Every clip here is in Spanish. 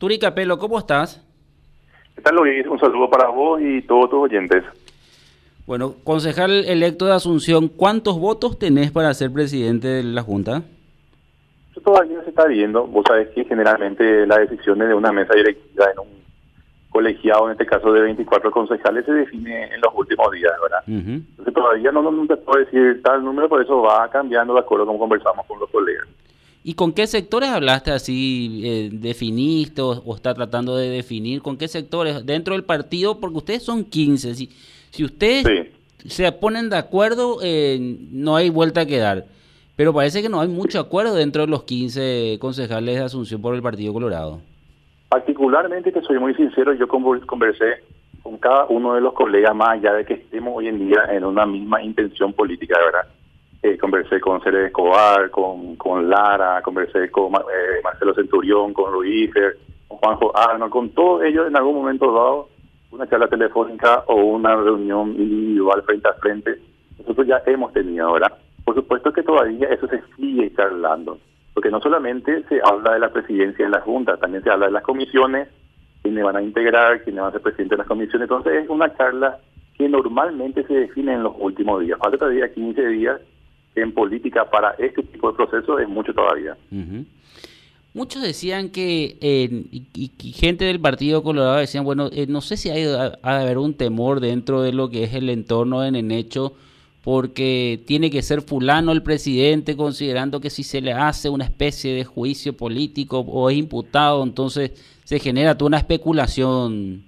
Turi Capelo, ¿cómo estás? ¿Qué tal, Luis? Un saludo para vos y todos tus oyentes. Bueno, concejal electo de Asunción, ¿cuántos votos tenés para ser presidente de la Junta? Eso todavía se está viendo. Vos sabés que generalmente las decisiones de una mesa directiva en un colegiado, en este caso de 24 concejales, se define en los últimos días, ¿verdad? Entonces todavía no, no, te puedo decir tal número, por eso va cambiando de acuerdo como conversamos con los colegas. ¿Y con qué sectores hablaste así? Eh, ¿Definiste o, está tratando de definir? ¿Con qué sectores? Dentro del partido, porque ustedes son 15. Si, si ustedes se ponen de acuerdo, eh, no hay vuelta que dar. Pero parece que no hay mucho acuerdo dentro de los 15 concejales de Asunción por el Partido Colorado. Particularmente, te soy muy sincero, yo conversé con cada uno de los colegas, más allá de que estemos hoy en día en una misma intención política, ¿verdad? Eh, conversé con Ceres Escobar, con, con Lara, conversé con eh, Marcelo Centurión, con Luis con Juanjo. Arnold, con todos ellos en algún momento dado, una charla telefónica o una reunión individual frente a frente, nosotros ya hemos tenido, ¿verdad? Por supuesto que todavía eso se sigue charlando, porque no solamente se habla de la presidencia de la Junta, también se habla de las comisiones, quiénes van a integrar, quiénes van a ser presidentes de las comisiones, entonces es una charla que normalmente se define en los últimos días, falta todavía 15 días en política para este tipo de procesos es mucho todavía. Muchos decían que, y, gente del Partido Colorado decían, bueno, eh, no sé si hay ha, de haber un temor dentro de lo que es el entorno en el hecho, porque tiene que ser fulano el presidente, considerando que si se le hace una especie de juicio político o es imputado, entonces se genera toda una especulación,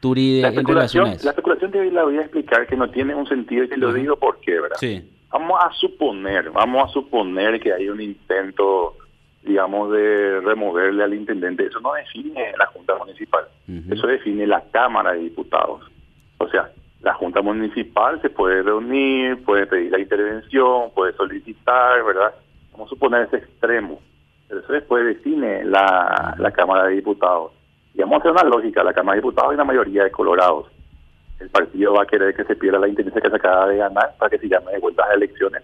Turi, la especulación, en La especulación te la voy a explicar que no tiene un sentido y te lo digo porque, ¿verdad? Sí Vamos a suponer, vamos a suponer que hay un intento, digamos, de removerle al intendente. Eso no define la Junta Municipal, eso define la Cámara de Diputados. O sea, la Junta Municipal se puede reunir, puede pedir la intervención, puede solicitar, ¿verdad? Vamos a suponer ese extremo. Pero eso después define la, la Cámara de Diputados. Y vamos a hacer una lógica, la Cámara de Diputados hay una mayoría de colorados el partido va a querer que se pierda la intendencia que se acaba de ganar para que se llame de vuelta a elecciones.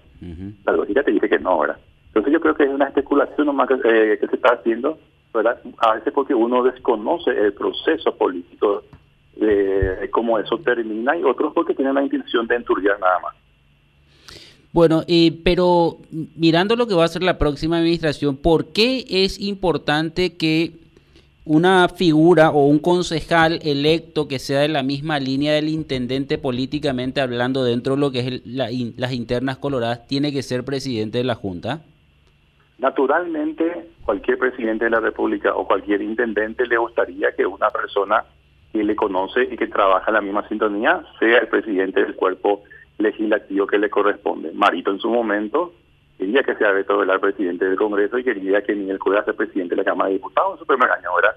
La lógica te dice que no, ¿verdad? Entonces yo creo que es una especulación nomás que, eh, que se está haciendo, ¿verdad? A veces porque uno desconoce el proceso político de, cómo eso termina y otros porque tienen la intención de enturbiar nada más. Bueno, eh, pero mirando lo que va a ser la próxima administración, ¿por qué es importante que una figura o un concejal electo que sea de la misma línea del intendente políticamente hablando dentro de lo que es las internas coloradas tiene que ser presidente de la Junta? Naturalmente, cualquier presidente de la República o cualquier intendente le gustaría que una persona que le conoce y que trabaja en la misma sintonía sea el presidente del cuerpo legislativo que le corresponde. Marito en su momento quería que sea Beto Velar presidente del Congreso y quería que Miguel Cueva sea presidente de la Cámara de Diputados en su primer año, ¿verdad?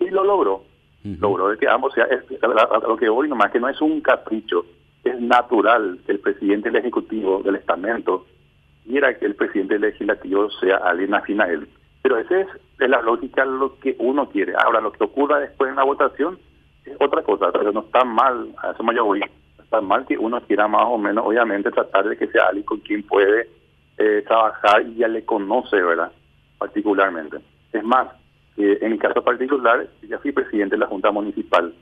Y lo logró. Logró de que ambos sea, lo que hoy nomás que no es un capricho, es natural que el presidente del Ejecutivo del estamento quiera que el presidente legislativo sea alguien afín a él. Pero esa es, es la lógica lo que uno quiere. Ahora, lo que ocurra después en la votación es otra cosa, pero no está mal, a eso me yo voy, está mal que uno quiera más o menos, obviamente, tratar de que sea alguien con quien puede eh, trabajar y ya le conoce, ¿verdad? Particularmente. Es más, eh, en mi caso particular, ya fui presidente de la Junta Municipal.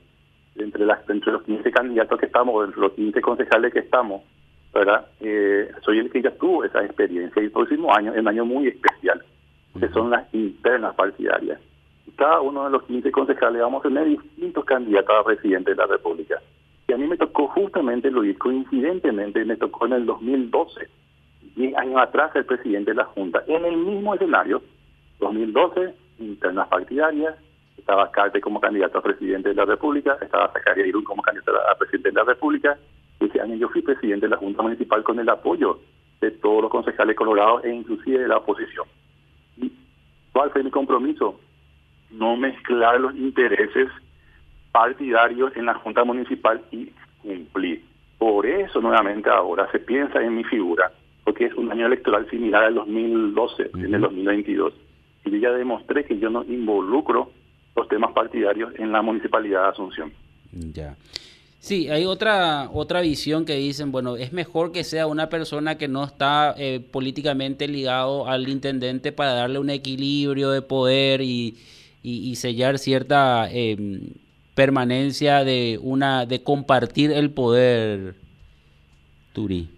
Entre, las, entre los 15 candidatos que estamos, entre los 15 concejales que estamos, ¿verdad? Eh, soy el que ya tuvo esa experiencia y el próximo año es un año muy especial, que son las internas partidarias. Cada uno de los 15 concejales vamos a tener distintos candidatos a presidente de la República. Y a mí me tocó justamente, Luis, coincidentemente, me tocó en el 2012 10 años atrás el presidente de la Junta, en el mismo escenario, 2012, internas partidarias, estaba Carte como candidato a presidente de la República, estaba Zacarías Irún como candidato a presidente de la República, y ese año yo fui presidente de la Junta Municipal con el apoyo de todos los concejales colorados e inclusive de la oposición. ¿Y cuál fue mi compromiso? No mezclar los intereses partidarios en la Junta Municipal y cumplir. Por eso nuevamente ahora se piensa en mi figura porque es un año electoral similar al 2012, en el 2022. Y yo ya demostré que yo no involucro los temas partidarios en la municipalidad de Asunción. Ya. Sí, hay otra otra visión que dicen, bueno, es mejor que sea una persona que no está eh, políticamente ligado al intendente para darle un equilibrio de poder y y, sellar cierta em, permanencia de una de compartir el poder, Turi.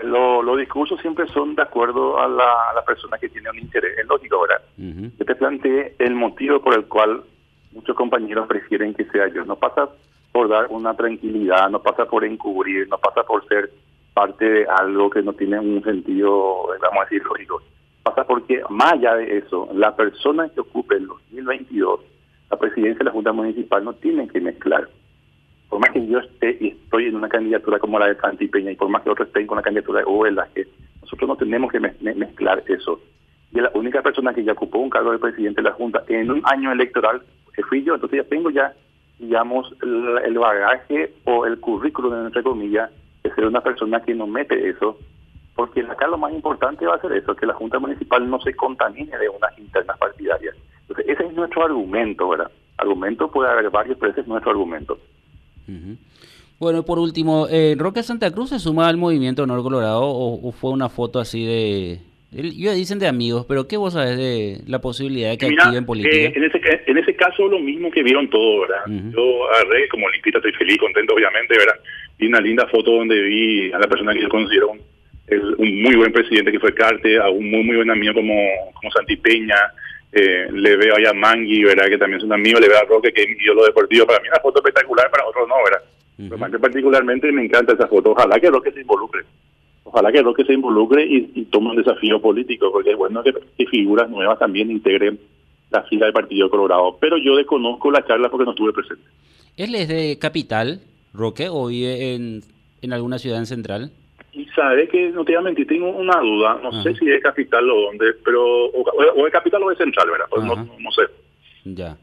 Claro, los discursos siempre son de acuerdo a la, persona que tiene un interés. Es lógico, ¿verdad? Yo te planteé el motivo por el cual muchos compañeros prefieren que sea yo. No pasa por dar una tranquilidad, no pasa por encubrir, no pasa por ser parte de algo que no tiene un sentido, vamos a decir, lógico. Pasa porque, más allá de eso, la persona que ocupe en 2022 la presidencia de la Junta Municipal no tiene que mezclar. Por más que yo esté y estoy en una candidatura como la de Santi Peña y por más que otros estén con la candidatura de Hugo que nosotros no tenemos que mezclar eso. Y la única persona que ya ocupó un cargo de presidente de la Junta en un año electoral fui yo, entonces ya tengo ya, digamos, el, bagaje o el currículum, entre comillas, de ser una persona que no mete eso, porque acá lo más importante va a ser eso, que la Junta Municipal no se contamine de unas internas partidarias. Entonces, ese es nuestro argumento, ¿verdad? Argumento puede haber varios, pero ese es nuestro argumento. Bueno, por último, eh, ¿Roque Santa Cruz se suma al movimiento Honor Colorado o, fue una foto así de, yo dicen de amigos, pero ¿qué vos sabes de la posibilidad de que activen política? Eh, en, ese, en ese caso, lo mismo que vieron todo, ¿verdad? Yo agarré, como limpita, estoy feliz, contento, obviamente, ¿verdad? Vi una linda foto donde vi a la persona que yo considero un, muy buen presidente, que fue Carte, a un muy, muy buen amigo como, como Santi Peña, eh, le veo a Mangui, ¿verdad? Que también es un amigo, le veo a Roque, que es lo deportivo. Para mí una foto espectacular, para otros no, ¿verdad? particularmente me encanta esa foto. Ojalá que Roque se involucre. Ojalá que Roque se involucre y, tome un desafío político, porque es bueno que, figuras nuevas también integren la fila del Partido Colorado. Pero yo desconozco la charla porque no estuve presente. ¿Él es de Capital, Roque, o vive en, en alguna ciudad en Central? Sabe que, no te voy a mentir, tengo una duda, no sé si es capital o dónde, pero o, es capital o es central, ¿verdad? Pues no, no, sé. Ya.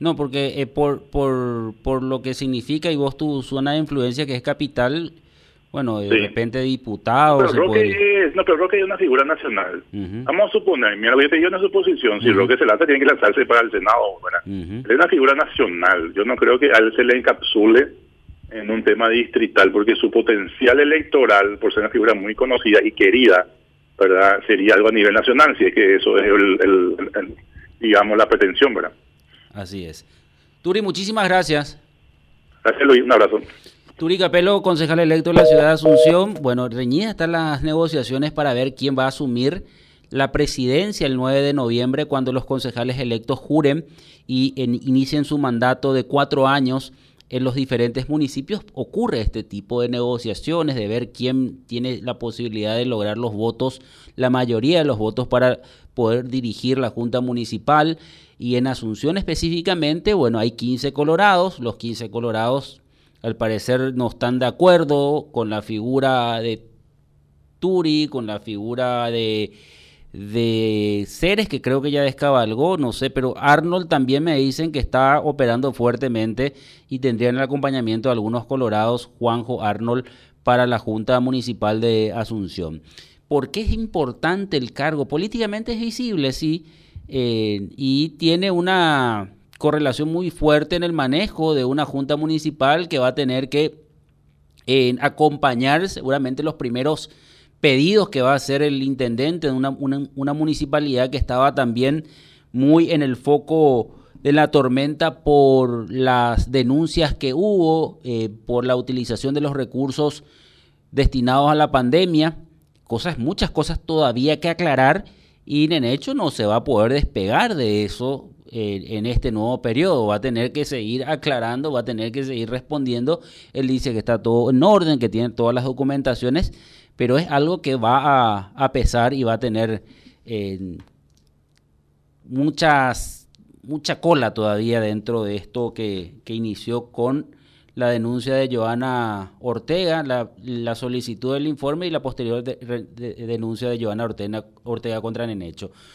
No, porque eh, por, por, por lo que significa y vos tu zona de influencia que es capital, bueno, de repente diputado. No, pero, Roque es, no, pero Roque es una figura nacional. Vamos a suponer, mira, voy a pedir una suposición, si Roque se lanza tiene que lanzarse para el Senado, ¿verdad? Es una figura nacional, yo no creo que a él se le encapsule en un tema distrital, porque su potencial electoral, por ser una figura muy conocida y querida, ¿verdad? Sería algo a nivel nacional, si es que eso es, el, digamos, la pretensión, ¿verdad? Así es. Turi, muchísimas gracias. Gracias, Luis. Un abrazo. Turi Capelo, concejal electo de la ciudad de Asunción. Bueno, reñidas están las negociaciones para ver quién va a asumir la presidencia el 9 de noviembre cuando los concejales electos juren y inicien su mandato de cuatro años en los diferentes municipios ocurre este tipo de negociaciones, de ver quién tiene la posibilidad de lograr los votos, la mayoría de los votos para poder dirigir la Junta Municipal. Y en Asunción específicamente, bueno, hay 15 colorados, los 15 colorados al parecer no están de acuerdo con la figura de Turi, con la figura de de seres que creo que ya descabalgó, no sé, pero Arnold también me dicen que está operando fuertemente y tendrían el acompañamiento de algunos colorados, Juanjo Arnold, para la Junta Municipal de Asunción. ¿Por qué es importante el cargo? Políticamente es visible, sí, eh, y tiene una correlación muy fuerte en el manejo de una Junta Municipal que va a tener que eh, acompañar seguramente los primeros pedidos que va a hacer el intendente de una, una, municipalidad que estaba también muy en el foco de la tormenta por las denuncias que hubo, eh, por la utilización de los recursos destinados a la pandemia, cosas, muchas cosas todavía que aclarar y en hecho no se va a poder despegar de eso eh, en este nuevo periodo. Va a tener que seguir aclarando, va a tener que seguir respondiendo. Él dice que está todo en orden, que tiene todas las documentaciones, pero es algo que va a, pesar y va a tener eh, muchas, mucha cola todavía dentro de esto que, inició con la denuncia de Joana Ortega, la, solicitud del informe y la posterior denuncia de Joana Ortega, Ortega contra Nenecho.